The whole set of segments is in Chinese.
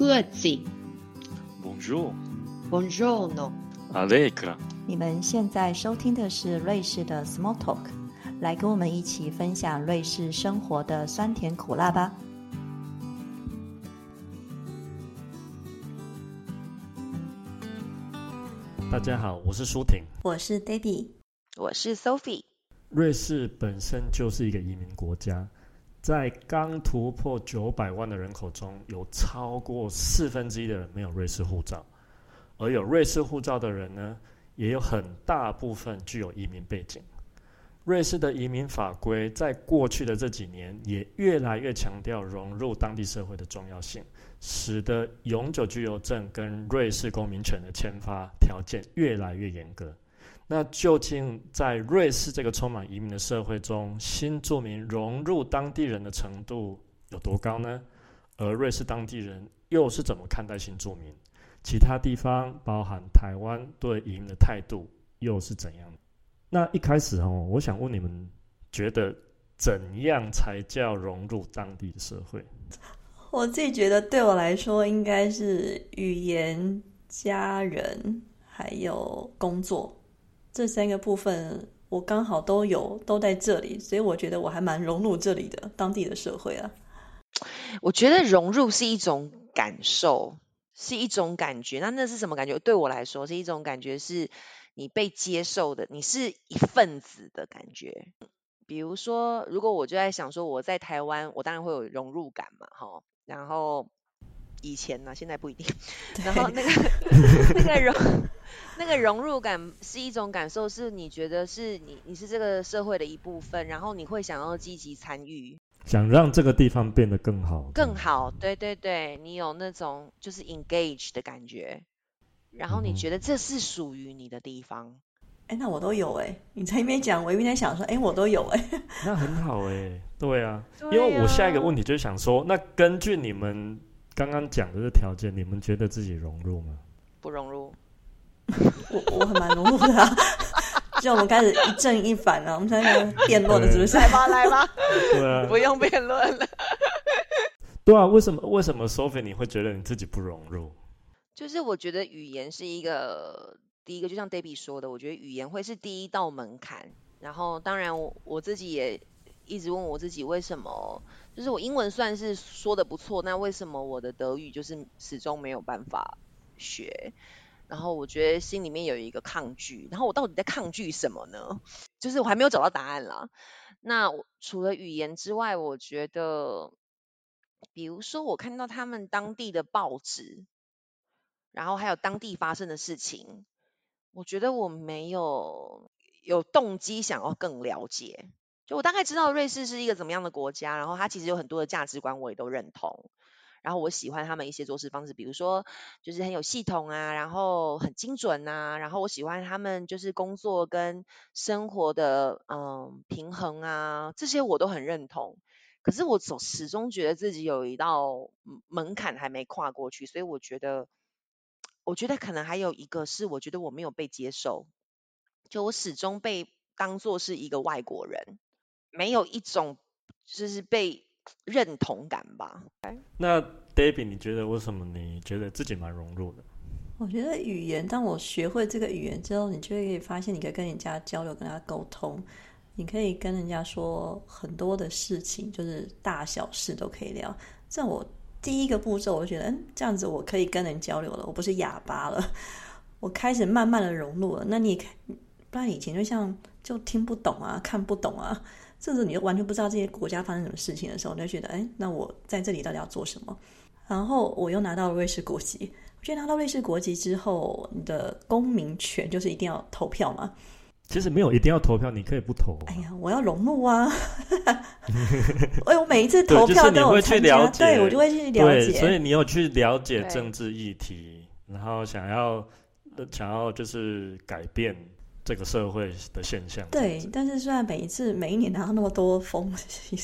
各自。Bonjour, Buongiorno。Allegra。你们现在收听的是瑞士的 Small Talk，来跟我们一起分享瑞士生活的酸甜苦辣吧。大家好，我是舒婷。我是 Debbie，我是 Sophie。瑞士本身就是一个移民国家，在刚突破九百万的人口中，有超过四分之一的人没有瑞士护照，而有瑞士护照的人呢，也有很大部分具有移民背景。瑞士的移民法规在过去的这几年也越来越强调融入当地社会的重要性，使得永久居留证跟瑞士公民权的签发条件越来越严格。那究竟在瑞士这个充满移民的社会中，新住民融入当地人的程度有多高呢？而瑞士当地人又是怎么看待新住民？其他地方，包含台湾对移民的态度又是怎样？那一开始哦，我想问你们，觉得怎样才叫融入当地的社会？我自己觉得对我来说，应该是语言、家人还有工作这三个部分，我刚好都有，都在这里，所以我觉得我还蛮融入这里的当地的社会啊。我觉得融入是一种感受，是一种感觉。那那是什么感觉？对我来说是一种感觉，是你被接受的，你是一份子的感觉。比如说，如果我就在想说，我在台湾，我当然会有融入感嘛，哈。然后以前呢，现在不一定。然后那个 那个融那个融入感是一种感受，是你觉得是你你是这个社会的一部分，然后你会想要积极参与。想让这个地方变得更好，更好，对对对，你有那种就是 engage 的感觉，然后你觉得这是属于你的地方。哎、那我都有哎、你在一边讲，我一边在想说，哎、我都有哎、那很好哎、对啊，因为我啊下一个问题就是想说，那根据你们刚刚讲的这条件，你们觉得自己融入吗？不融入，我我很蛮融入的啊。就我们开始一正一反啊，我们在那个辩论了，是不是？来吧来吧，对啊，不用辩论了。对啊，为什么为什么 Sophie 你会觉得你自己不融入？就是我觉得语言是一个第一个，就像 Debbie 说的，我觉得语言会是第一道门槛。然后当然我我自己也一直问我自己，为什么就是我英文算是说的不错，那为什么我的德语就是始终没有办法学？然后我觉得心里面有一个抗拒，然后我到底在抗拒什么呢？就是我还没有找到答案啦。那除了语言之外，我觉得，比如说我看到他们当地的报纸，然后还有当地发生的事情，我觉得我没有有动机想要更了解。就我大概知道瑞士是一个怎么样的国家，然后它其实有很多的价值观我也都认同。然后我喜欢他们一些做事方式，比如说就是很有系统啊，然后很精准啊，然后我喜欢他们就是工作跟生活的嗯平衡啊，这些我都很认同。可是我总始终觉得自己有一道门槛还没跨过去，所以我觉得，我觉得可能还有一个是，我觉得我没有被接受，就我始终被当做是一个外国人，没有一种就是被认同感吧。那 Debbie，你觉得为什么你觉得自己蛮融入的？我觉得语言，当我学会这个语言之后，你就会发现，你可以跟人家交流，跟人家沟通，你可以跟人家说很多的事情，就是大小事都可以聊。这我第一个步骤，我就觉得，嗯，这样子我可以跟人交流了，我不是哑巴了，我开始慢慢的融入了。那你，不然以前就像就听不懂啊，看不懂啊，甚至你就完全不知道这些国家发生什么事情的时候，你就觉得，哎，那我在这里到底要做什么？然后我又拿到了瑞士国籍。我觉得拿到瑞士国籍之后，你的公民权就是一定要投票嘛。其实没有一定要投票，你可以不投、啊。哎呀，我要融入啊！哎，我每一次投票就是你会去都有参加，了解对我就会去了解，所以。你有去了解政治议题，然后想要呃想要就是改变这个社会的现象。对但是虽然每一次每一年拿到那么多封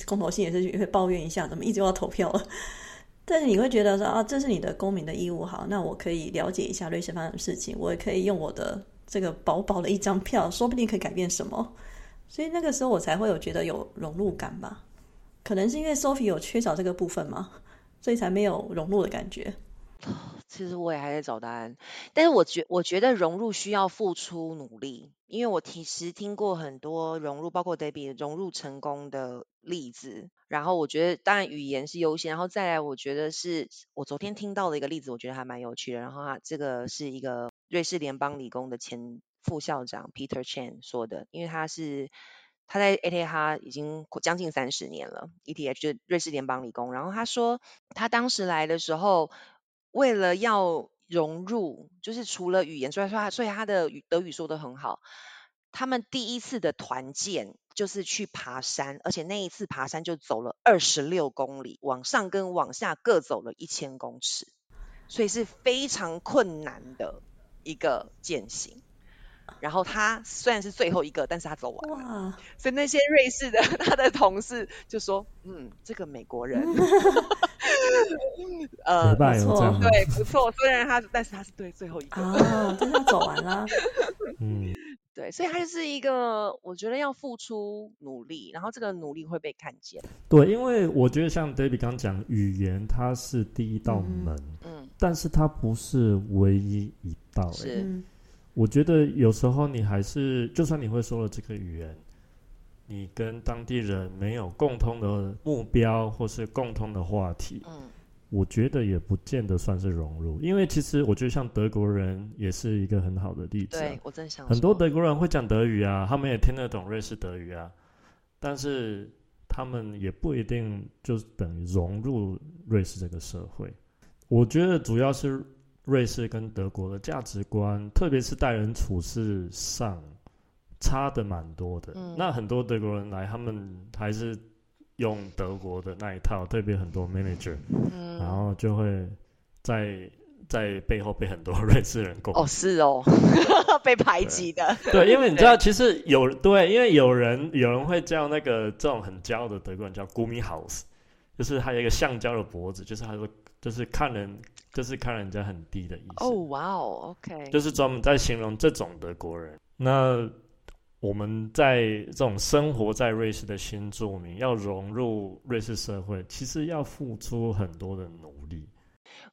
公投信，也是会抱怨一下，怎么一直要投票了？但是你会觉得说啊，这是你的公民的义务，好，那我可以了解一下瑞士发生的事情，我也可以用我的这个薄薄的一张票，说不定可以改变什么。所以那个时候我才会有觉得有融入感吧。可能是因为 Sophie 有缺少这个部分嘛，所以才没有融入的感觉。其实我也还在找答案，但是我觉我觉得融入需要付出努力，因为我其实听过很多融入，包括 Debbie 融入成功的例子。然后我觉得，当然语言是优先，然后再来，我觉得是我昨天听到的一个例子，我觉得还蛮有趣的。然后他这个是一个瑞士联邦理工的前副校长 Peter Chen 说的，因为他是他在 ETH 已经将近三十年了，ETH 就瑞士联邦理工。然后他说，他当时来的时候。为了要融入，就是除了语言，所以说他，所以他的德语说的很好。他们第一次的团建就是去爬山，而且那一次爬山就走了二十六公里，往上跟往下各走了一千公尺，所以是非常困难的一个践行。然后他虽然是最后一个，但是他走完了。所以那些瑞士的 他的同事就说：“嗯，这个美国人。”呃，不错，对，不错。虽然他，但是他是对最后一个啊，真的走完了。嗯，对，所以他就是一个，我觉得要付出努力，然后这个努力会被看见。对，因为我觉得像 David 刚讲，语言它是第一道门，嗯，但是它不是唯一一道。是，我觉得有时候你还是，就算你会说了这个语言。你跟当地人没有共通的目标或是共通的话题，嗯，我觉得也不见得算是融入，因为其实我觉得像德国人也是一个很好的例子。对我真想，很多德国人会讲德语啊，他们也听得懂瑞士德语啊，但是他们也不一定就等于融入瑞士这个社会。我觉得主要是瑞士跟德国的价值观，特别是待人处事上。差的蛮多的，那很多德国人来，他们还是用德国的那一套，特别很多 manager，然后就会在在背后被很多 瑞士人攻。哦，是哦，被排挤的。对，因为你知道，其实有对，因为有人有人会叫那个这种很骄傲的德国人叫 Gummi House，就是他有一个橡胶的脖子，就是他说就是看人就是看人家很低的意思。哦，哇哦，OK，就是专门在形容这种德国人。那我们在这种生活在瑞士的新住民要融入瑞士社会，其实要付出很多的努力。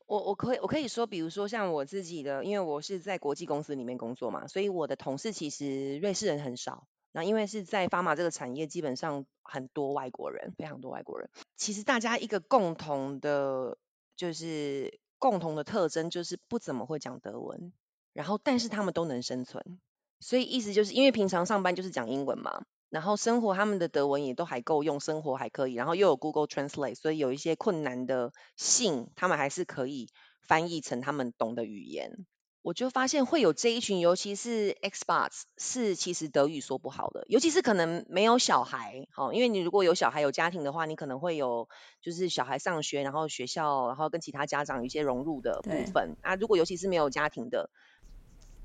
我我可以我可以说，比如说像我自己的，因为我是在国际公司里面工作嘛，所以我的同事其实瑞士人很少。那因为是在发马这个产业，基本上很多外国人，非常多外国人。其实大家一个共同的，就是共同的特征，就是不怎么会讲德文，然后但是他们都能生存。所以意思就是因为平常上班就是讲英文嘛，然后生活他们的德文也都还够用，生活还可以，然后又有 Google Translate，所以有一些困难的信，他们还是可以翻译成他们懂的语言。我就发现会有这一群，尤其是 Xbox 是其实德语说不好的，尤其是可能没有小孩，好，因为你如果有小孩有家庭的话，你可能会有就是小孩上学，然后学校，然后跟其他家长有一些融入的部分啊。如果尤其是没有家庭的，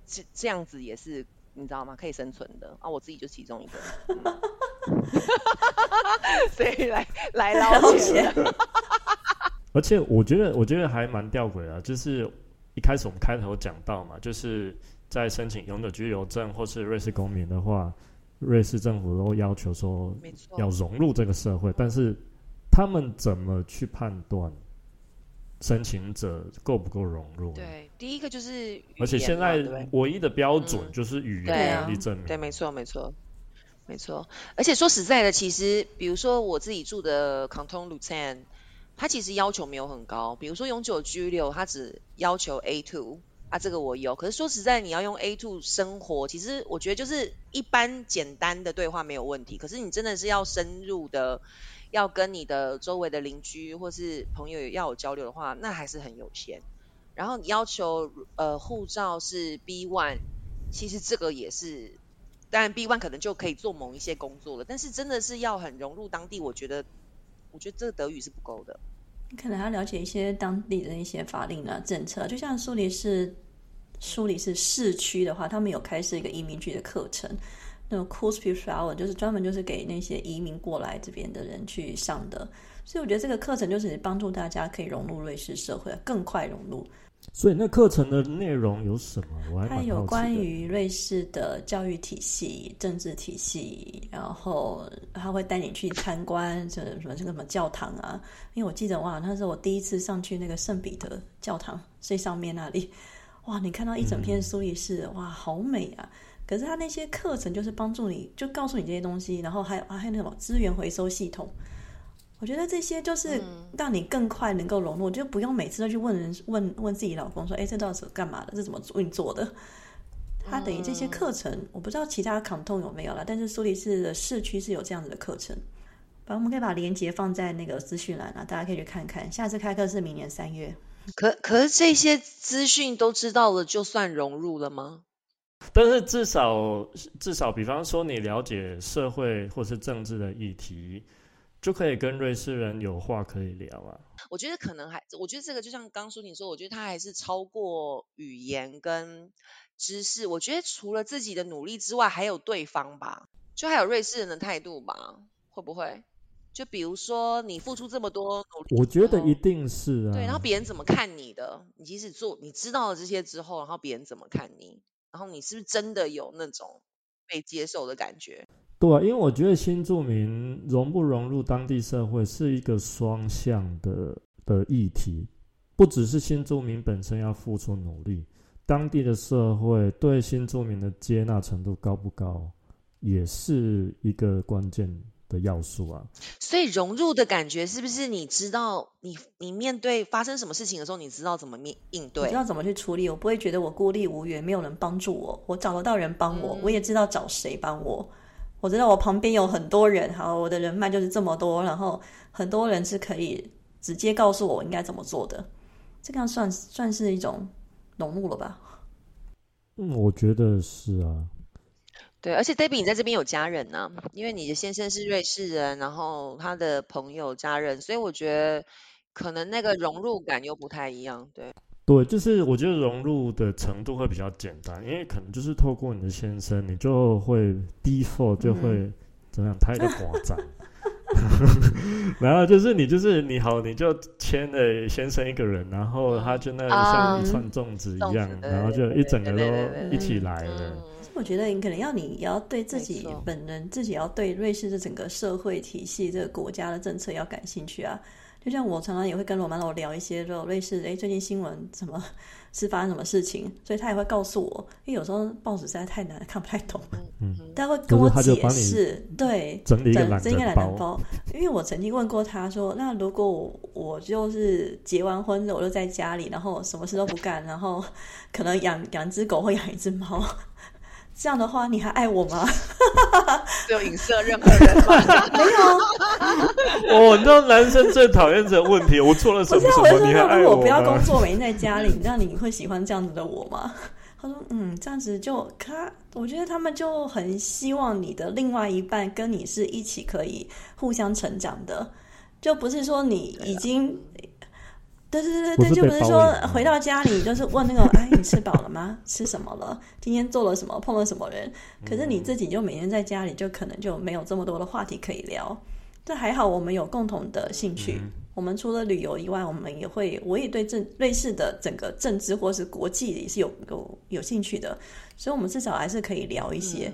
这这样子也是。你知道吗？可以生存的啊，我自己就其中一个，所以来来捞钱。而且我觉得，我觉得还蛮吊诡啊，就是一开始我们开头讲到嘛，就是在申请永久居留证或是瑞士公民的话，瑞士政府都要求说要融入这个社会，但是他们怎么去判断？申请者够不够融入？对，第一个就是，而且现在唯一的标准就是语言能力证明。对，没错，没错，没错。而且说实在的，其实比如说我自己住的 Canton Lucerne，它其实要求没有很高。比如说永久居留，它只要求 A two 啊，这个我有。可是说实在，你要用 A two 生活，其实我觉得就是一般简单的对话没有问题。可是你真的是要深入的。要跟你的周围的邻居或是朋友要有交流的话，那还是很有限。然后你要求呃护照是 B one，其实这个也是，当然 B one 可能就可以做某一些工作了。但是真的是要很融入当地，我觉得，我觉得这个德语是不够的。你可能要了解一些当地的一些法令啊政策，就像苏黎世，苏黎世市区的话，他们有开设一个移民局的课程。那种 c o u r s e flower 就是专门就是给那些移民过来这边的人去上的，所以我觉得这个课程就是帮助大家可以融入瑞士社会，更快融入。所以那课程的内容有什么？我还它有关于瑞士的教育体系、政治体系，然后他会带你去参观这什么这个什么教堂啊。因为我记得哇，那是我第一次上去那个圣彼得教堂最上面那里，哇，你看到一整片苏黎世，哇，好美啊！可是他那些课程就是帮助你，就告诉你这些东西，然后还有还有那种资源回收系统。我觉得这些就是让你更快能够融入，就不用每次都去问人问问自己老公说：“哎，这到底是干嘛的？这怎么运作的？”他等于这些课程，我不知道其他 canton 有没有了，但是苏黎世的市区是有这样子的课程。反正我们可以把链接放在那个资讯栏啊，大家可以去看看。下次开课是明年三月。可可是这些资讯都知道了，就算融入了吗？但是至少至少，比方说你了解社会或是政治的议题，就可以跟瑞士人有话可以聊啊。我觉得可能还，我觉得这个就像刚说你说，我觉得他还是超过语言跟知识。我觉得除了自己的努力之外，还有对方吧，就还有瑞士人的态度吧，会不会？就比如说你付出这么多努力，我觉得一定是啊。对，然后别人怎么看你的？你即使做，你知道了这些之后，然后别人怎么看你？然后你是不是真的有那种被接受的感觉？对啊，因为我觉得新住民融不融入当地社会是一个双向的的议题，不只是新住民本身要付出努力，当地的社会对新住民的接纳程度高不高，也是一个关键的要素啊。所以融入的感觉是不是你知道你你面对发生什么事情的时候，你知道怎么面应对我知？道怎么去处理，我不会觉得我孤立无援，没有人帮助我，我找得到人帮我，嗯我也知道找谁帮我。我知道我旁边有很多人，好，我的人脉就是这么多，然后很多人是可以直接告诉我应该怎么做的，这个样算算是一种融入了吧？嗯，我觉得是啊。对，而且 Debbie 你在这边有家人呢、因为你的先生是瑞士人，然后他的朋友、家人，所以我觉得可能那个融入感又不太一样。对，对，就是我觉得融入的程度会比较简单，因为可能就是透过你的先生，你就会 default 就会、嗯怎么样，他一个寡占，然后就是你就是你好，你就签了先生一个人，然后他就那里像一串粽子一样，然后就一整个都一起来嗯了。，我觉得你可能要你也要对自己本人，自己要对瑞士这整个社会体系、这个国家的政策要感兴趣啊。就像我常常也会跟罗曼罗聊一些，就类似哎最近新闻怎么是发生什么事情，所以他也会告诉我，因为有时候报纸实在太难，看不太懂，嗯他会跟我解释，对，整理一个懒整整一个人包，懒人包。因为我曾经问过他说，那如果我我就是结完婚了，我就在家里，然后什么事都不干，然后可能养养一只狗或养一只猫，这样的话你还爱我吗？没有影射任何人吗？没有，哦，你知道男生最讨厌这个问题，我做了什不是啊，么什么，我是说，你还爱如果不要工作，每天在家里，那你会喜欢这样子的我吗？他说：“嗯，这样子就可他，我觉得他们就很希望你的另外一半跟你是一起可以互相成长的，就不是说你已经，对对对对就不是说回到家里就是问那个，哎，你吃饱了吗？吃什么了？今天做了什么？碰了什么人？可是你自己就每天在家里，就可能就没有这么多的话题可以聊。这还好，我们有共同的兴趣。嗯我们除了旅游以外，我们也会，我也对政瑞士的整个政治或是国际也是有有有兴趣的，所以我们至少还是可以聊一些。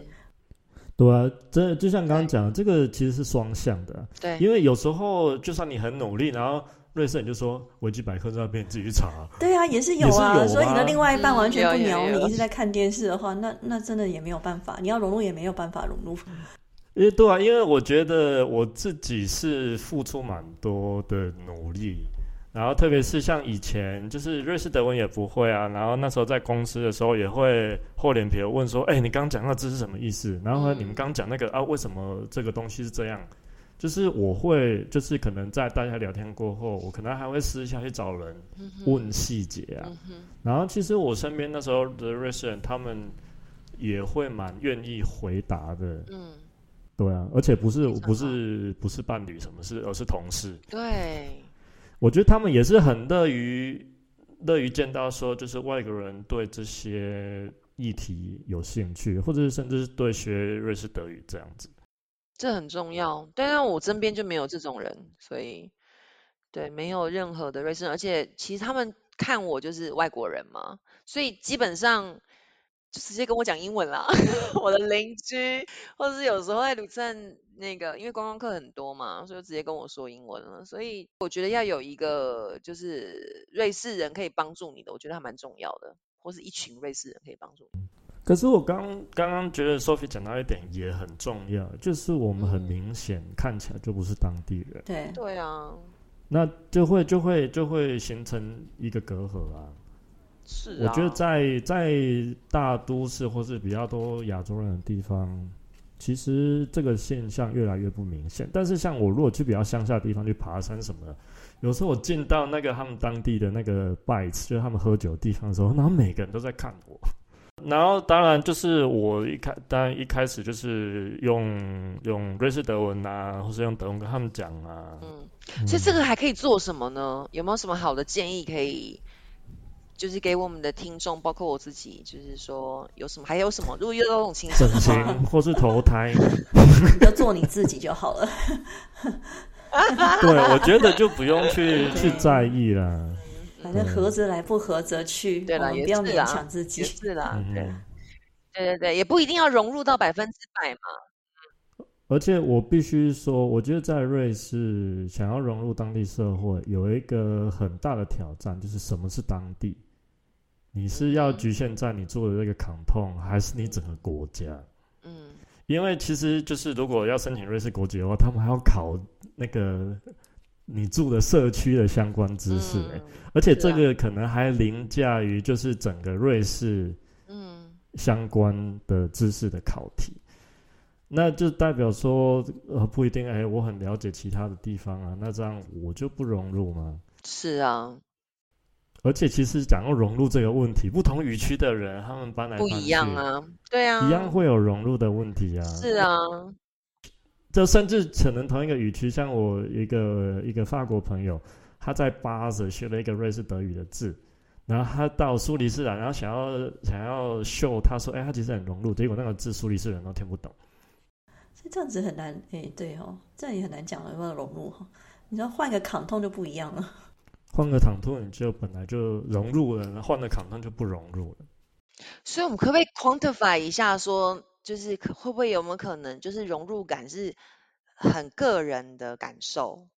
对啊，这就像刚刚讲的，这个其实是双向的啊，对，因为有时候就算你很努力，然后瑞士你就说维基百科在那边你自己去查，对啊，也是有啊。所以你的啊另外一半完全不鸟你，一直在看电视的话，那那真的也没有办法。你要融入也没有办法融入。因为对啊，因为我觉得我自己是付出蛮多的努力，然后特别是像以前就是瑞士德文也不会啊，然后那时候在公司的时候也会厚脸皮地问说，哎、你刚刚讲那这是什么意思？然后呢，嗯你们刚刚讲那个啊，为什么这个东西是这样？就是我会，就是可能在大家聊天过后，我可能还会私下去找人问细节啊。然后其实我身边那时候的瑞士人，他们也会蛮愿意回答的。嗯，对啊，而且不是不是不是伴侣什么事，而是同事。对，我觉得他们也是很乐于乐于见到说，就是外国人对这些议题有兴趣，或者是甚至是对学瑞士德语这样子。这很重要。但是我身边就没有这种人，所以对，没有任何的瑞士人，而且其实他们看我就是外国人嘛，所以基本上就直接跟我讲英文啦。我的邻居，或者是有时候在卢森那个，因为观光客很多嘛，所以直接跟我说英文了。所以我觉得要有一个就是瑞士人可以帮助你的，我觉得还蛮重要的，或是一群瑞士人可以帮助你。可是我刚刚刚觉得 Sophie 讲到一点也很重要，就是我们很明显看起来就不是当地人，对，对啊，那就会就会就会形成一个隔阂啊。是啊。我觉得在在大都市或是比较多亚洲人的地方，其实这个现象越来越不明显。但是像我如果去比较乡下的地方去爬山什么的，有时候我进到那个他们当地的那个 bites，就是他们喝酒的地方的时候，然后每个人都在看我。然后当然就是我一开，当然一开始就是用用瑞士德文啊，或是用德文跟他们讲啊。嗯，所以这个还可以做什么呢？有没有什么好的建议可以，就是给我们的听众，包括我自己，就是说有什么，还有什么？如果遇到这种情整形或是投胎，你就做你自己就好了。对我觉得就不用去去在意啦。反正合则来，不合则去。对了，也不要勉强自己。是啦，对嗯，对对对，也不一定要融入到百分之百嘛。而且我必须说，我觉得在瑞士想要融入当地社会，有一个很大的挑战，就是什么是当地？你是要局限在你做的这个 canton，还是你整个国家？嗯，因为其实就是如果要申请瑞士国籍的话，他们还要考那个你住的社区的相关知识、欸，嗯而且这个可能还凌驾于就是整个瑞士嗯。相关的知识的考题，那就代表说呃不一定哎、我很了解其他的地方啊，那这样我就不融入吗？是啊，而且其实讲要融入这个问题，不同语区的人他们搬来不一样，啊，对啊，一样会有融入的问题啊。是啊，就甚至可能同一个语区，像我一个一个法国朋友，他在巴塞学了一个瑞士德语的字，然后他到苏黎世来，然后想要想要秀，他说：“哎、他其实很融入。”结果那个字苏黎世人都听不懂。所以这样子很难，哎、对哦，这样也很难讲了，有没有融入哈？你知道换一个扛痛就不一样了。换个躺兔，你就本来就融入了，换了躺痛就不融入了。所以我们可不可以 quantify 一下说，就是可会不会有没有可能，就是融入感是很个人的感受，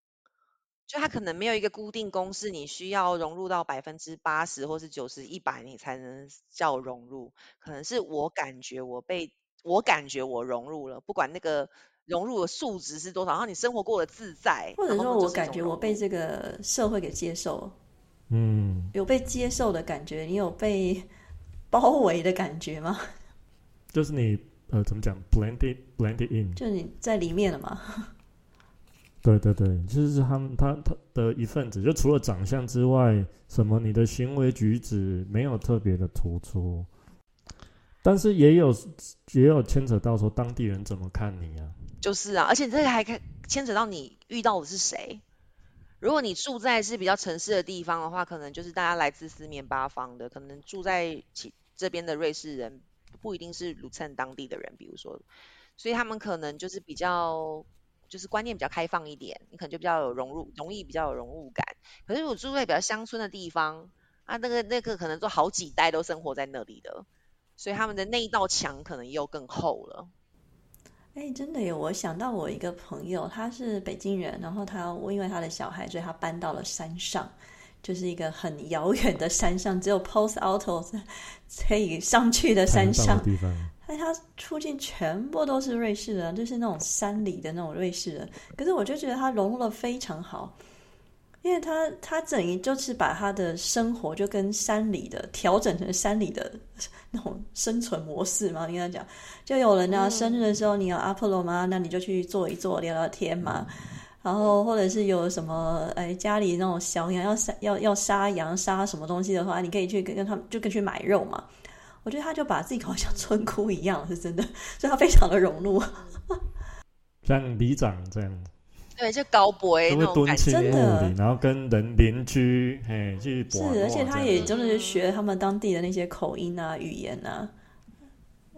就他可能没有一个固定公式，你需要融入到百分之八十或是九十、一百，你才能叫融入。可能是我感觉我被我感觉我融入了，不管那个融入的数值是多少，然后你生活过得自在，或者说我感觉我被这个社会给接受，嗯，有被接受的感觉，你有被 包围的感觉吗？就是你呃怎么讲，blended blended in，就你在里面了嘛？对对对，就是他们他他的一份子，就除了长相之外，什么你的行为举止没有特别的突出，但是也有也有牵扯到说当地人怎么看你啊。就是啊，而且这个还牵扯到你遇到的是谁。如果你住在是比较城市的地方的话，可能就是大家来自四面八方的，可能住在其这边的瑞士人不一定是卢森当地的人，比如说，所以他们可能就是比较就是观念比较开放一点，你可能就比较有融入，容易比较有融入感。可是我住在比较乡村的地方啊，那个那个可能都好几代都生活在那里的，所以他们的那一道墙可能又更厚了。哎，真的有！我想到我一个朋友，他是北京人，然后他因为他的小孩，所以他搬到了山上，就是一个很遥远的山上，只有 Post Auto 可以上去的山上才能到的。地方，但 他附近全部都是瑞士人，就是那种山里的那种瑞士人。可是我就觉得他融入的非常好，因为他他等于就是把他的生活就跟山里的调整成山里的那种生存模式嘛。我跟他讲，就有人啊、嗯生日的时候你有阿波罗吗？那你就去坐一坐，聊聊天嘛。然后或者是有什么哎家里那种小羊要杀要要杀羊杀什么东西的话，你可以去跟跟他们就跟去买肉嘛。我觉得他就把自己搞得像村姑一样，是真的，所以他非常的融入。像里长这样，对，就高博那种感觉。真的里，然后跟人邻居嘿去是玩，而且他也真的是学他们当地的那些口音啊、语言啊。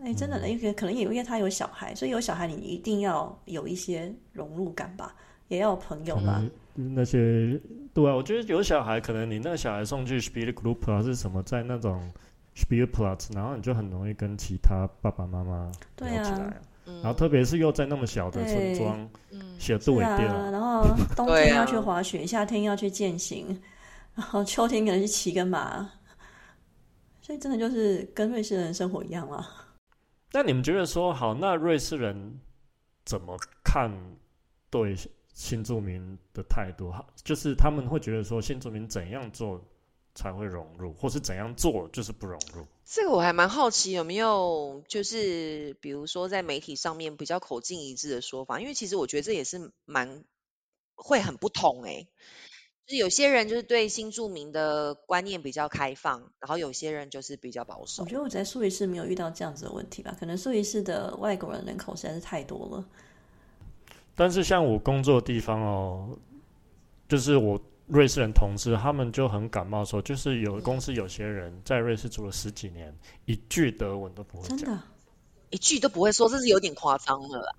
哎，真的，因为可能也因为他有小孩，所以有小孩你一定要有一些融入感吧。也要有朋友可嘛。那些对啊，我觉得有小孩，可能你那个小孩送去 Spiel Group 啊是什么，在那种 Spielplatz，然后你就很容易跟其他爸爸妈妈对聊起来。嗯，然后特别是又在那么小的村庄，嗯，写度也掉。然后冬天要去滑雪，夏天要去健行，然后秋天可能去骑个马，所以真的就是跟瑞士人生活一样啊。那你们觉得说好，那瑞士人怎么看对新住民的态度？哈就是他们会觉得说新住民怎样做才会融入，或是怎样做就是不融入？这个我还蛮好奇，有没有就是比如说在媒体上面比较口径一致的说法？因为其实我觉得这也是蛮会很不同诶、就是有些人就是对新住民的观念比较开放，然后有些人就是比较保守我。觉得我在苏黎世没有遇到这样子的问题吧，可能苏黎世的外国人人口实在是太多了。但是像我工作的地方哦，就是我瑞士人同志，他们就很感冒说，就是有公司有些人在瑞士住了十几年，一句德文都不会讲。真的，一句都不会说，这是有点夸张了啦。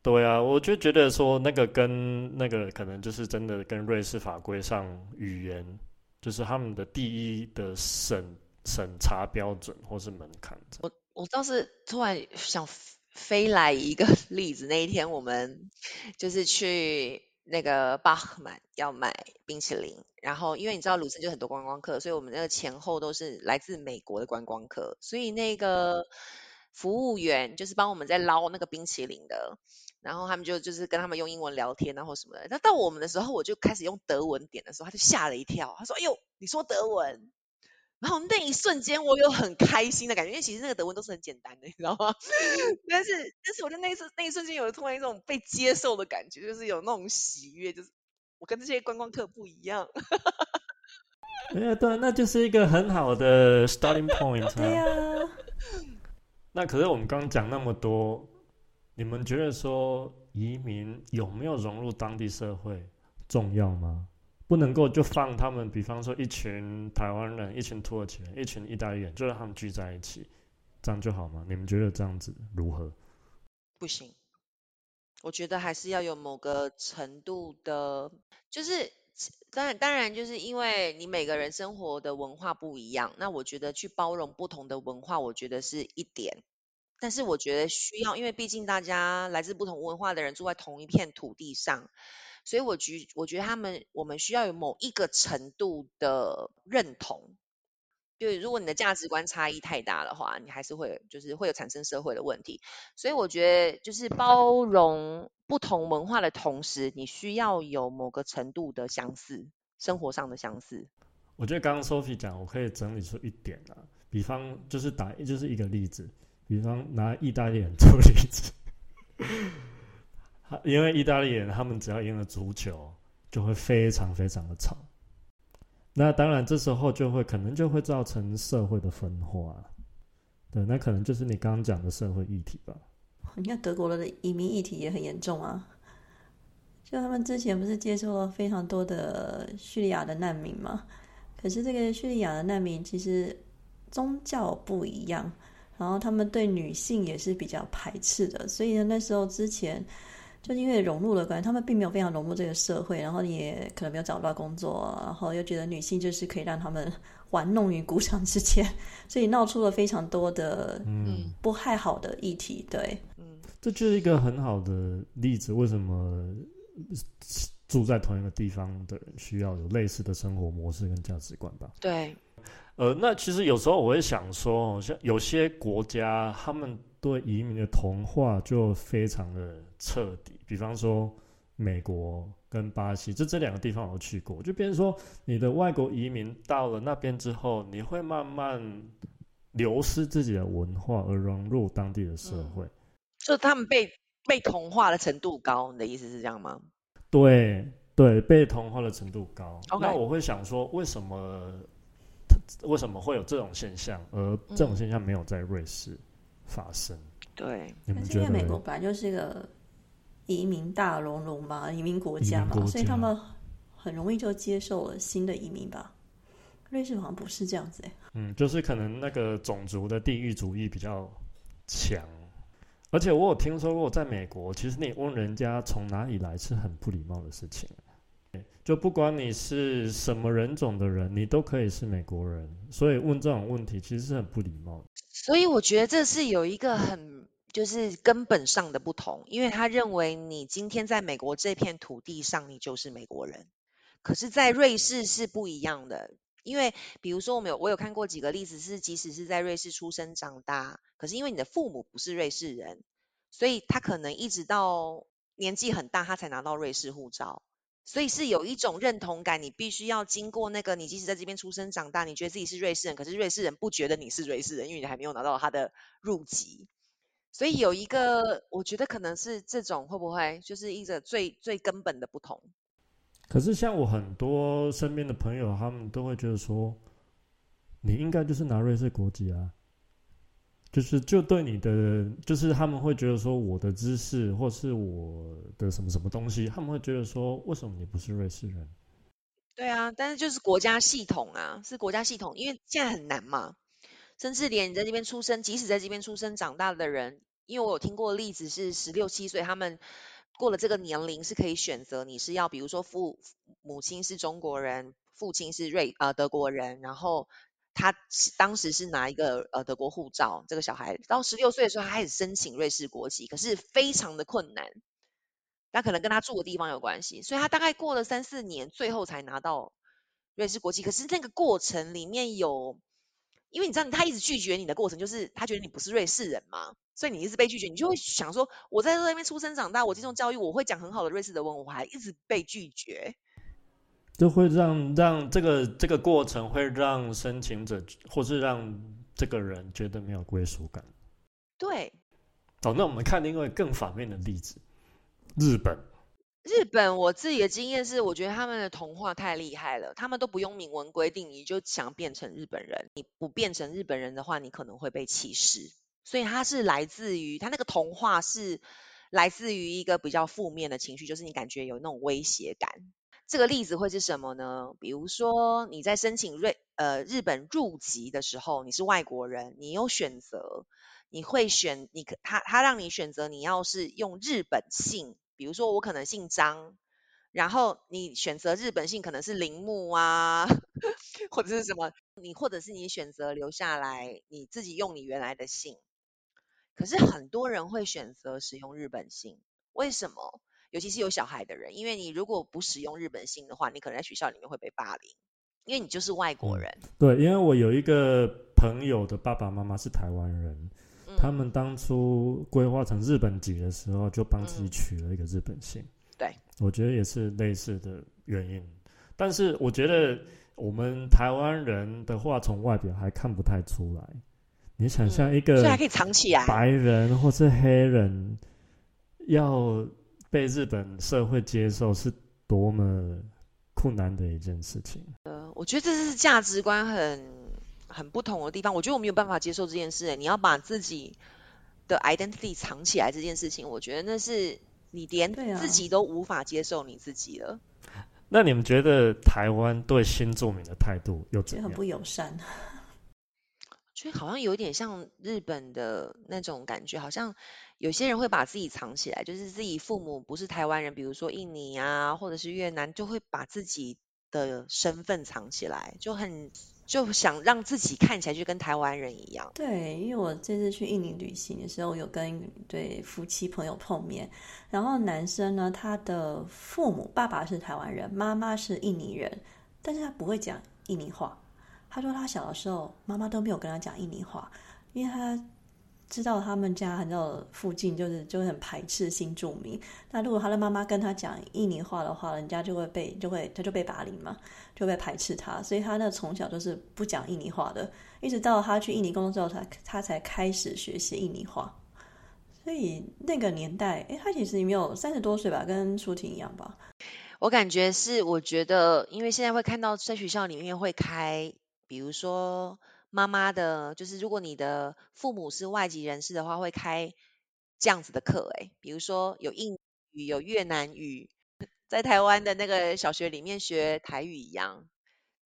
对啊，我就觉得说那个跟那个可能就是真的跟瑞士法规上语言，就是他们的第一的审审查标准或是门槛。我我倒是突然想飞来一个例子，那一天我们就是去那个巴赫曼要买冰淇淋，然后因为你知道鲁森就很多观光客，所以我们那个前后都是来自美国的观光客，所以那个服务员就是帮我们在捞那个冰淇淋的。然后他们就就是跟他们用英文聊天啊或什么的。那到我们的时候，我就开始用德文点的时候，他就吓了一跳，他说：“哎呦，你说德文？”然后那一瞬间，我有很开心的感觉，因为其实那个德文都是很简单的，你知道吗？但是，但是我就那一次那一瞬间有突然一种被接受的感觉，就是有那种喜悦，就是我跟这些观光客不一样。哎，对，那就是一个很好的 starting point 啊。对呀、那可是我们刚刚讲那么多，你们觉得说移民有没有融入当地社会重要吗？不能够就放他们，比方说一群台湾人、一群土耳其人、一群意大利人，就让他们聚在一起，这样就好吗？你们觉得这样子如何？不行，我觉得还是要有某个程度的，就是当然当然就是因为你每个人生活的文化不一样，那我觉得去包容不同的文化，我觉得是一点。但是我觉得需要，因为毕竟大家来自不同文化的人住在同一片土地上，所以我觉我觉得他们我们需要有某一个程度的认同。就是如果你的价值观差异太大的话，你还是会就是会有产生社会的问题。所以我觉得就是包容不同文化的同时，你需要有某个程度的相似，生活上的相似。我觉得刚刚 Sophie 讲，我可以整理出一点啊，比方就是打就是一个例子，比方拿意大利人做例子，因为意大利人他们只要赢了足球，就会非常非常的吵。那当然，这时候就会可能就会造成社会的分化，对，那可能就是你刚刚讲的社会议题吧。你看德国的移民议题也很严重啊，就他们之前不是接收了非常多的叙利亚的难民嘛？可是这个叙利亚的难民其实宗教不一样，然后他们对女性也是比较排斥的，所以呢，那时候之前就因为融入了关系，他们并没有非常融入这个社会，然后也可能没有找到工作，然后又觉得女性就是可以让他们 玩弄于股掌之间，所以闹出了非常多的嗯，不太好的议题。对，嗯，这就是一个很好的例子，为什么住在同一个地方的人需要有类似的生活模式跟价值观吧？对，呃，那其实有时候我会想说，像有些国家，他们对移民的同化就非常的彻底。比方说美国跟巴西，这这两个地方我都去过，就变成说，你的外国移民到了那边之后，你会慢慢流失自己的文化，而融入当地的社嗯会。就他们被被同化的程度高，你的意思是这样吗？对对，被同化的程度高。那我会想说，为什么为什么会有这种现象，而这种嗯现象没有在瑞士发生？对，你可是因为美们觉得美？国本来就是一个移民大熔炉嘛，移民国家嘛，所以他们很容易就接受了新的移民吧。瑞士好像不是这样子哎、嗯，就是可能那个种族的地域主义比较强，而且我有听说过，在美国，其实你问人家从哪里来是很不礼貌的事情。就不管你是什么人种的人，你都可以是美国人，所以问这种问题其实是很不礼貌。所以我觉得这是有一个很就是根本上的不同，因为他认为你今天在美国这片土地上，你就是美国人。可是，在瑞士是不一样的，因为比如说我们有我有看过几个例子，是即使是在瑞士出生长大，可是因为你的父母不是瑞士人，所以他可能一直到年纪很大，他才拿到瑞士护照。所以是有一种认同感，你必须要经过那个，你即使在这边出生长大，你觉得自己是瑞士人，可是瑞士人不觉得你是瑞士人，因为你还没有拿到他的入籍。所以有一个，我觉得可能是这种会不会就是一个最最根本的不同。可是像我很多身边的朋友，他们都会觉得说，你应该就是拿瑞士国籍啊。就是就对你的，就是他们会觉得说我的知识或是我的什么什么东西，他们会觉得说为什么你不是瑞士人？对啊，但是就是国家系统啊，是国家系统，因为现在很难嘛。甚至连你在这边出生，即使在这边出生长大的人，因为我有听过例子是十六七岁，他们过了这个年龄是可以选择你是要，比如说父母亲是中国人，父亲是瑞呃德国人，然后。他当时是拿一个呃德国护照，这个小孩到十六岁的时候，他开始申请瑞士国籍，可是非常的困难，那可能跟他住的地方有关系，所以他大概过了三四年，最后才拿到瑞士国籍。可是那个过程里面有，因为你知道他一直拒绝你的过程，就是他觉得你不是瑞士人嘛，所以你一直被拒绝，你就会想说，我在那边出生长大，我接受教育，我会讲很好的瑞士的文，我还一直被拒绝。就会让让这个这个过程会让申请者或是让这个人觉得没有归属感。对。好，那我们看另外更反面的例子，日本。日本，我自己的经验是，我觉得他们的童话太厉害了，他们都不用明文规定，你就想变成日本人，你不变成日本人的话，你可能会被歧视。所以它是来自于他那个童话是来自于一个比较负面的情绪，就是你感觉有那种威胁感。这个例子会是什么呢？比如说你在申请瑞呃日本入籍的时候，你是外国人，你有选择，你会选你他他让你选择你要是用日本姓，比如说我可能姓张，然后你选择日本姓可能是铃木啊，或者是什么，你或者是你选择留下来你自己用你原来的姓，可是很多人会选择使用日本姓，为什么？尤其是有小孩的人，因为你如果不使用日本姓的话，你可能在学校里面会被霸凌，因为你就是外国人。对，因为我有一个朋友的爸爸妈妈是台湾人，他们当初规划成日本籍的时候，就帮自己取了一个日本姓。对，我觉得也是类似的原因。但是我觉得我们台湾人的话，从外表还看不太出来。你想象一个，还可以藏起来，白人或是黑人要。被日本社会接受是多么困难的一件事情。呃，我觉得这是价值观很很不同的地方。我觉得我没有办法接受这件事。你要把自己的 identity 藏起来这件事情，我觉得那是你连自己都无法接受你自己了。那你们觉得台湾对新住民的态度有怎样？很不友善。所以好像有点像日本的那种感觉，好像有些人会把自己藏起来，就是自己父母不是台湾人，比如说印尼啊，或者是越南，就会把自己的身份藏起来，就很就想让自己看起来就跟台湾人一样。对，因为我这次去印尼旅行的时候，有跟一对夫妻朋友碰面，然后男生呢，他的父母爸爸是台湾人，妈妈是印尼人，但是他不会讲印尼话。他说他小的时候，妈妈都没有跟他讲印尼话，因为他知道他们家很多附近就是就很排斥新住民。那如果他的妈妈跟他讲印尼话的话，人家就会被就会他就被霸凌嘛，就被排斥他。所以他那从小就是不讲印尼话的，一直到他去印尼工作之后，他他才开始学习印尼话。所以那个年代，哎，他其实也没有三十多岁吧，跟舒婷一样吧。我感觉是，我觉得因为现在会看到在学校里面会开。比如说，妈妈的，就是如果你的父母是外籍人士的话，会开这样子的课，诶，比如说有印语、有越南语，在台湾的那个小学里面学台语一样，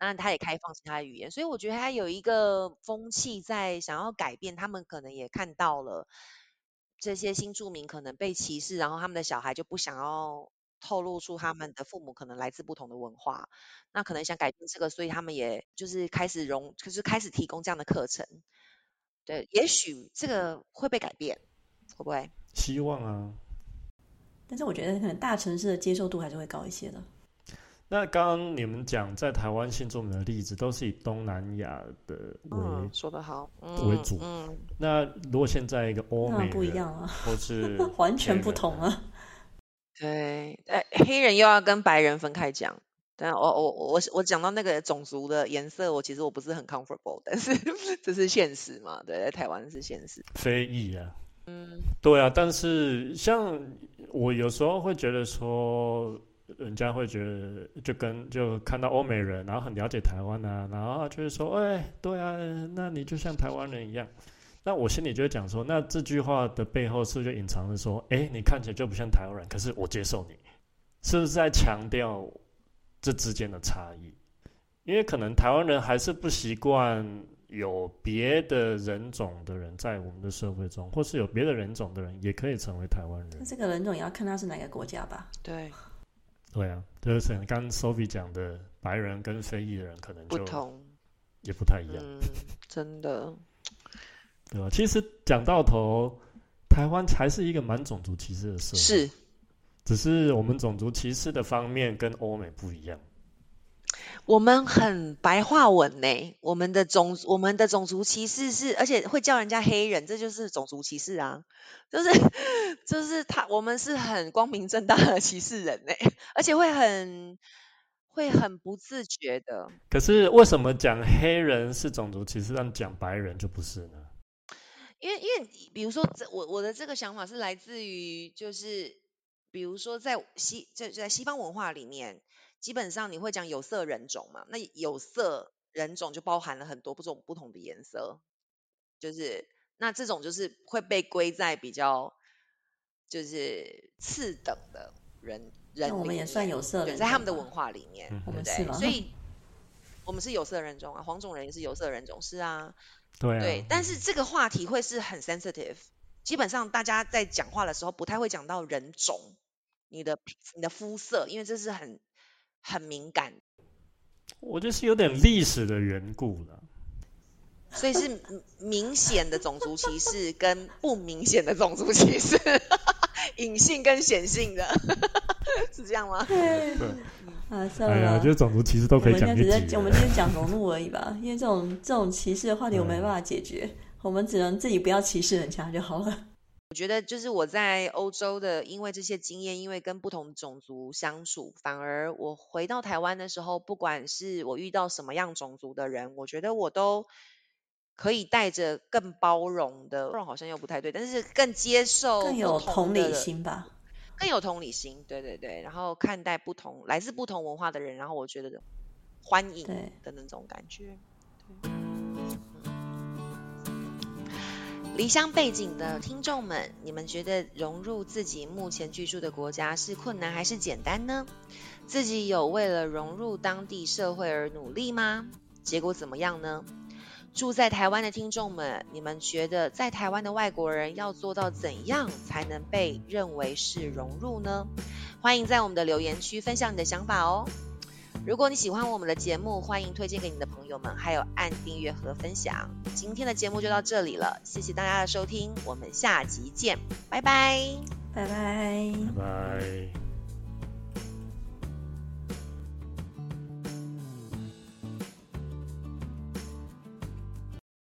那他也开放其他语言，所以我觉得他有一个风气在想要改变，他们可能也看到了，这些新住民可能被歧视，然后他们的小孩就不想要透露出他们的父母可能来自不同的文化，那可能想改变这个，所以他们也就是开始融，就是开始提供这样的课程。对，也许这个会被改变，会不会？希望啊。但是我觉得可能大城市的接受度还是会高一些的。那刚刚你们讲在台湾新住民的例子，都是以东南亚的为说得好为主。嗯，那如果现在一个欧美不一样啊，或是 完全不同啊。对，哎，黑人又要跟白人分开讲。但我我我我讲到那个种族的颜色，我其实我不是很 comfortable，但是这是现实嘛？对，在台湾是现实。非议啊。嗯，对啊，但是像我有时候会觉得说。人家会觉得就跟就看到欧美人，然后很了解台湾啊，然后就是说，哎，对啊，那你就像台湾人一样。那我心里就会讲说，那这句话的背后是不是就隐藏着说，哎，你看起来就不像台湾人，可是我接受你，是不是在强调这之间的差异？因为可能台湾人还是不习惯有别的人种的人在我们的社会中，或是有别的人种的人也可以成为台湾人。这个人种也要看他是哪个国家吧？对。对啊，就是刚 Sophie 讲的，白人跟非裔的人可能不同，也不太一样。嗯，真的，对吧？其实讲到头，台湾才是一个蛮种族歧视的社会，是，只是我们种族歧视的方面跟欧美不一样。我们很白话文呢，我们的种我们的种族歧视是，而且会叫人家黑人，这就是种族歧视啊，就是就是他，我们是很光明正大的歧视人呢，而且会很会很不自觉的。可是为什么讲黑人是种族歧视，但讲白人就不是呢？因为因为比如说，这我我的这个想法是来自于，就是比如说在西在在西方文化里面。基本上你会讲有色人种嘛？那有色人种就包含了很多不种不同的颜色，就是那这种就是会被归在比较就是次等的人人。我们也算有色人，在他们的文化里面，对不对？所以我们是有色人种啊，黄种人也是有色人种，是啊，对对。但是这个话题会是很 sensitive，基本上大家在讲话的时候不太会讲到人种，你的你的肤色，因为这是很。很敏感，我觉得是有点历史的缘故了，所以是 明显的种族歧视跟不明显的种族歧视，隐性跟显性的，是这样吗？对，啊，算了，哎呀，我觉得种族歧视都可以讲一集，我们今天讲融入而已吧，因为这种这种歧视的话题我没办法解决，我们只能自己不要歧视人家就好了。我觉得就是我在欧洲的，因为这些经验，因为跟不同种族相处，反而我回到台湾的时候，不管是我遇到什么样种族的人，我觉得我都可以带着更包容的，包容好像又不太对，但是更接受、更有同理心吧，更有同理心，对对对，然后看待不同来自不同文化的人，然后我觉得欢迎的那种感觉。离乡背景的听众们，你们觉得融入自己目前居住的国家是困难还是简单呢？自己有为了融入当地社会而努力吗？结果怎么样呢？住在台湾的听众们，你们觉得在台湾的外国人要做到怎样才能被认为是融入呢？欢迎在我们的留言区分享你的想法哦。如果你喜欢我们的节目，欢迎推荐给你的朋友们，还有按订阅和分享。今天的节目就到这里了，谢谢大家的收听，我们下集见，拜拜，拜拜，拜拜。